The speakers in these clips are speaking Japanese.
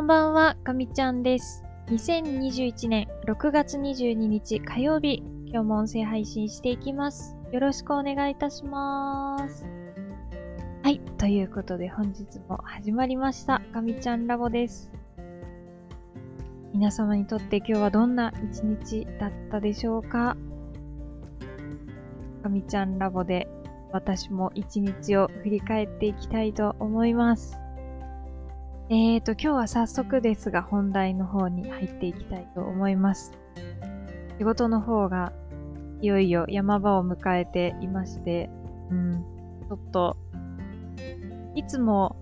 こんばんは、かみちゃんです。2021年6月22日火曜日、今日も音声配信していきます。よろしくお願いいたします。はい、ということで本日も始まりました、かみちゃんラボです。皆様にとって今日はどんな一日だったでしょうか？かみちゃんラボで私も一日を振り返っていきたいと思います。えーと、今日は早速ですが本題の方に入っていきたいと思います。仕事の方がいよいよ山場を迎えていまして、うん、ちょっと、いつも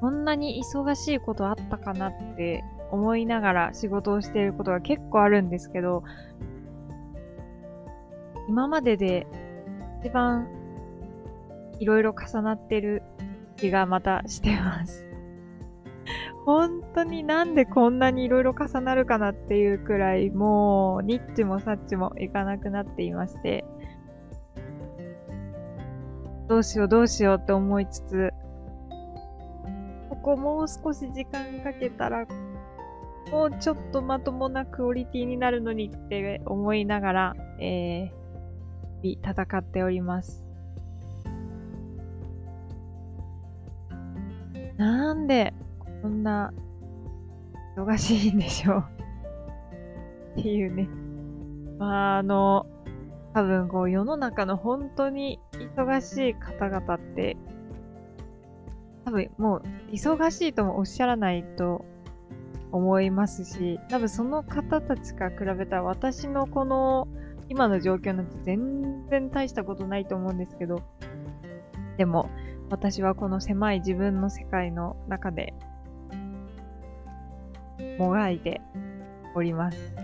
こんなに忙しいことあったかなって思いながら仕事をしていることが結構あるんですけど、今までで一番いろいろ重なってる気がまたしてます。本当になんでこんなにいろいろ重なるかなっていうくらい、もう、ニッチもサッチもいかなくなっていまして、どうしようどうしようって思いつつ、ここもう少し時間かけたら、もうちょっとまともなクオリティになるのにって思いながら、えー、戦っております。なんで、こんな、忙しいんでしょう。っていうね。まあ、あの、多分こう世の中の本当に忙しい方々って、多分もう忙しいともおっしゃらないと思いますし、多分その方たちから比べたら私のこの今の状況なんて全然大したことないと思うんですけど、でも私はこの狭い自分の世界の中でもがいております。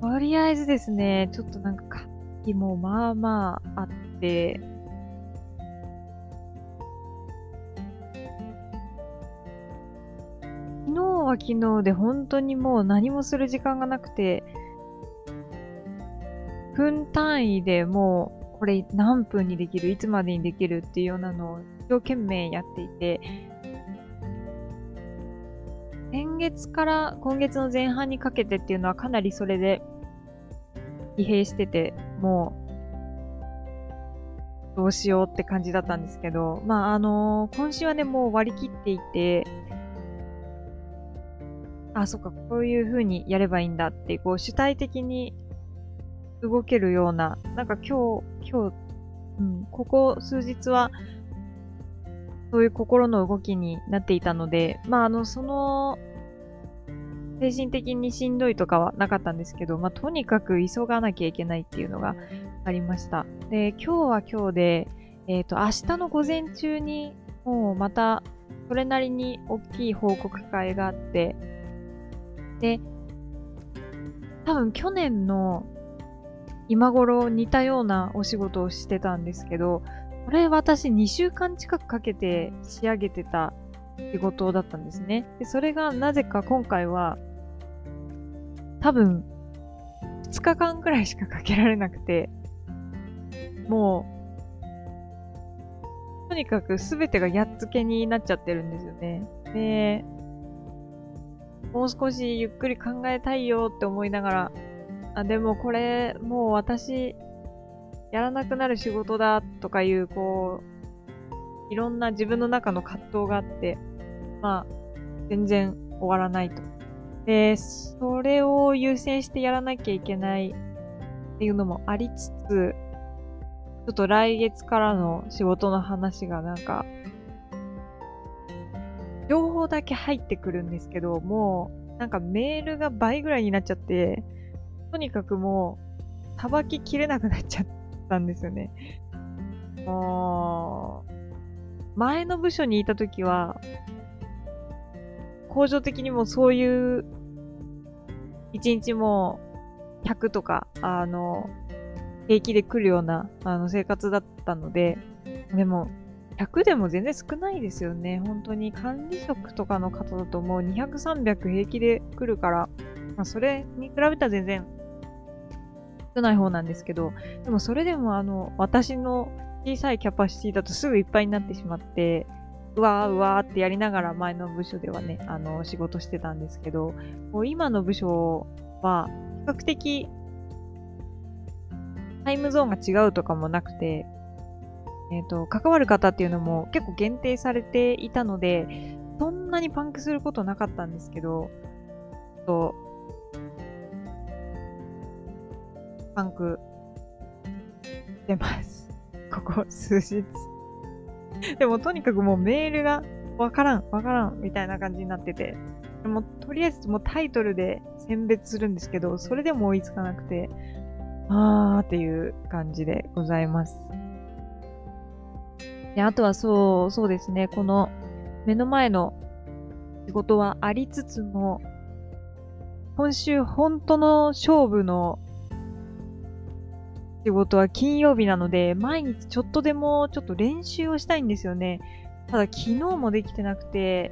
とりあえずですね、ちょっとなんか活気もまあまああって、昨日は昨日で本当にもう何もする時間がなくて、分単位でもうこれ何分にできる、いつまでにできるっていうようなのを一生懸命やっていて、月から今月の前半にかけてっていうのはかなりそれで疲弊してて、もうどうしようって感じだったんですけど、まああの今週はね、もう割り切っていて、あ、そっか、こういう風にやればいいんだって、こう主体的に動けるような、なんか今日、今日、うん、ここ数日は、そういう心の動きになっていたので、まあ、あの、その、精神的にしんどいとかはなかったんですけど、まあ、とにかく急がなきゃいけないっていうのがありました。で、今日は今日で、えっ、と、明日の午前中に、もうまた、それなりに大きい報告会があって、で、多分去年の今頃似たようなお仕事をしてたんですけど、これ私2週間近くかけて仕上げてた仕事だったんですね。で、それがなぜか今回は多分2日間くらいしかかけられなくて、もう、とにかく全てがやっつけになっちゃってるんですよね。で、もう少しゆっくり考えたいよって思いながら、あ、でもこれ、もう私、やらなくなる仕事だとかいう、こう、いろんな自分の中の葛藤があって、まあ、全然終わらないと。で、それを優先してやらなきゃいけないっていうのもありつつ、ちょっと来月からの仕事の話がなんか、情報だけ入ってくるんですけど、もう、なんかメールが倍ぐらいになっちゃって、とにかくもう、さばききれなくなっちゃったんですよね。もう、前の部署にいたときは、工場的にもそういう、一日も100とか、あの、平気で来るような、あの、生活だったので、でも、100でも全然少ないですよね。本当に管理職とかの方だともう200、300平気で来るから、まあそれに比べたら全然少ない方なんですけど、でもそれでもあの、私の小さいキャパシティだとすぐいっぱいになってしまって、うわーうわーってやりながら前の部署ではね、あの、仕事してたんですけど、もう今の部署は、比較的、タイムゾーンが違うとかもなくて、えっ、ー、と、関わる方っていうのも結構限定されていたので、そんなにパンクすることなかったんですけど、と、パンクしてます。ここ数日。でもとにかくもうメールがわからん、わからん、みたいな感じになってて。でもとりあえずもうタイトルで選別するんですけど、それでも追いつかなくて、あーっていう感じでございます。で、あとはそう、そうですね、この目の前の仕事はありつつも、今週本当の勝負の仕事は金曜日なので、毎日ちょっとでもちょっと練習をしたいんですよね。ただ昨日もできてなくて、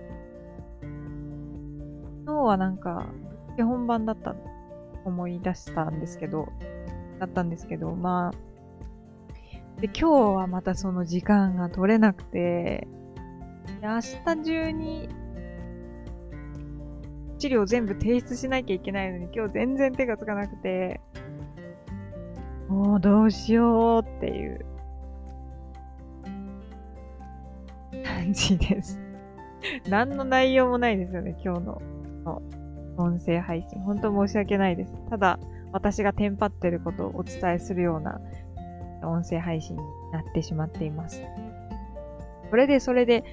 昨日はなんか、手本番だった、思い出したんですけど、だったんですけど、まあ、で、今日はまたその時間が取れなくて、明日中に資料全部提出しなきゃいけないのに今日全然手がつかなくて、もうどうしようっていう感じです。何の内容もないですよね、今日の音声配信。本当申し訳ないです。ただ、私がテンパってることをお伝えするような音声配信になってしまっています。それで、それで、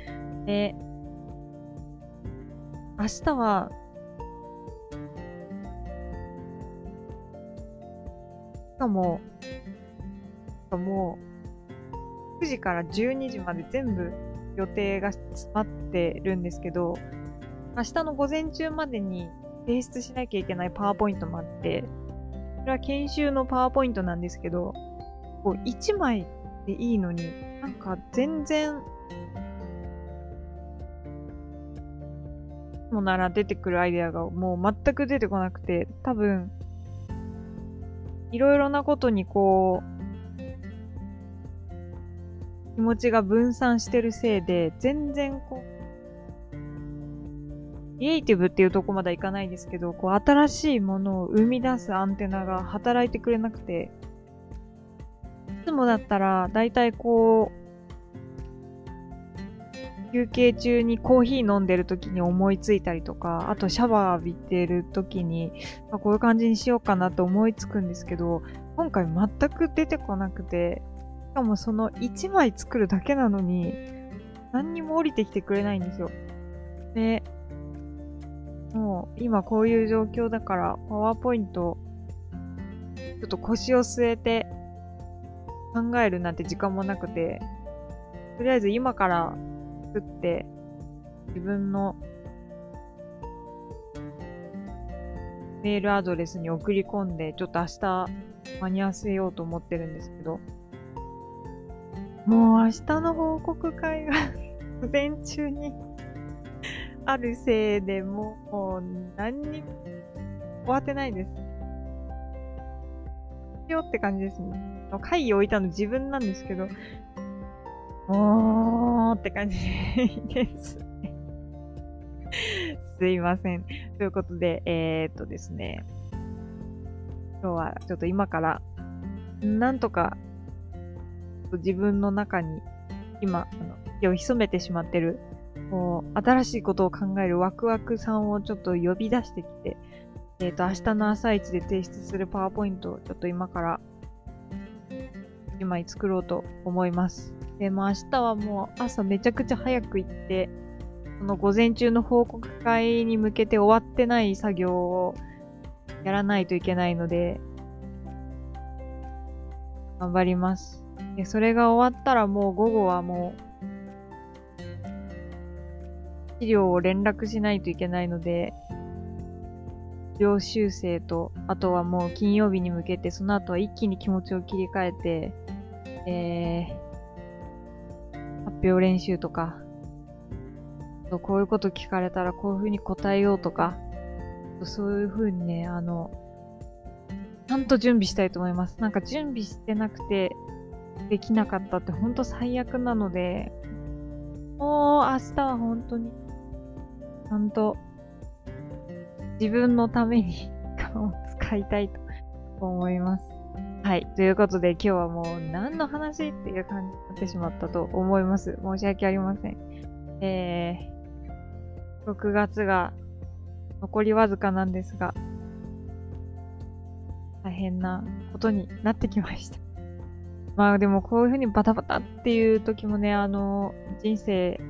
え明日はかも、もう、9時から12時まで全部予定が詰まってるんですけど、明日の午前中までに提出しなきゃいけないパワーポイントもあって、それは研修のパワーポイントなんですけど、こう1枚でいいのに、なんか全然、もなら出てくるアイデアがもう全く出てこなくて、多分、いろいろなことにこう、気持ちが分散してるせいで、全然こう、クリエイティブっていうとこまではいかないですけど、こう、新しいものを生み出すアンテナが働いてくれなくて、いつもだったら、大体こう、休憩中にコーヒー飲んでる時に思いついたりとか、あとシャワー浴びてる時に、あこういう感じにしようかなと思いつくんですけど、今回全く出てこなくて、しかもその1枚作るだけなのに、何にも降りてきてくれないんですよ。で、もう今こういう状況だから、パワーポイント、ちょっと腰を据えて考えるなんて時間もなくて、とりあえず今から作って、自分のメールアドレスに送り込んで、ちょっと明日間に合わせようと思ってるんですけど、もう明日の報告会が 午前中にあるせいでもう何に終わってないです。よって感じですね。会議を置いたの自分なんですけど、おって感じです。すいません。ということで、えー、っとですね。今日はちょっと今から、なんとか、自分の中に、今、あの、気を潜めてしまってる、こう、新しいことを考えるワクワクさんをちょっと呼び出してきて、えっ、と、明日の朝一で提出するパワーポイントをちょっと今から1枚作ろうと思います。で、も明日はもう朝めちゃくちゃ早く行って、その午前中の報告会に向けて終わってない作業をやらないといけないので、頑張ります。で、それが終わったらもう午後はもう、資料を連絡しないといけないので、量修正と、あとはもう金曜日に向けて、その後は一気に気持ちを切り替えて、えー、表練習とか、こういうこと聞かれたらこういうふうに答えようとか、そういうふうにね、あの、ちゃんと準備したいと思います。なんか準備してなくてできなかったってほんと最悪なので、もう明日は本当に、ちゃんと自分のために 時間を使いたいと思います。はい。ということで今日はもう何の話っていう感じになってしまったと思います。申し訳ありません。えー、6月が残りわずかなんですが、大変なことになってきました。まあでもこういうふうにバタバタっていう時もね、あの、人生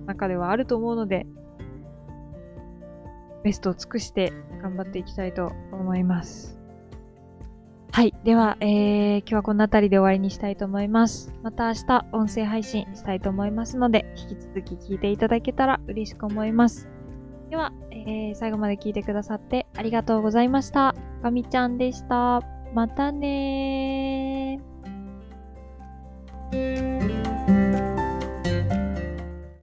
の中ではあると思うので、ベストを尽くして頑張っていきたいと思います。はい。では、えー、今日はこの辺りで終わりにしたいと思います。また明日音声配信したいと思いますので、引き続き聞いていただけたら嬉しく思います。では、えー、最後まで聞いてくださってありがとうございました。かみちゃんでした。またねー。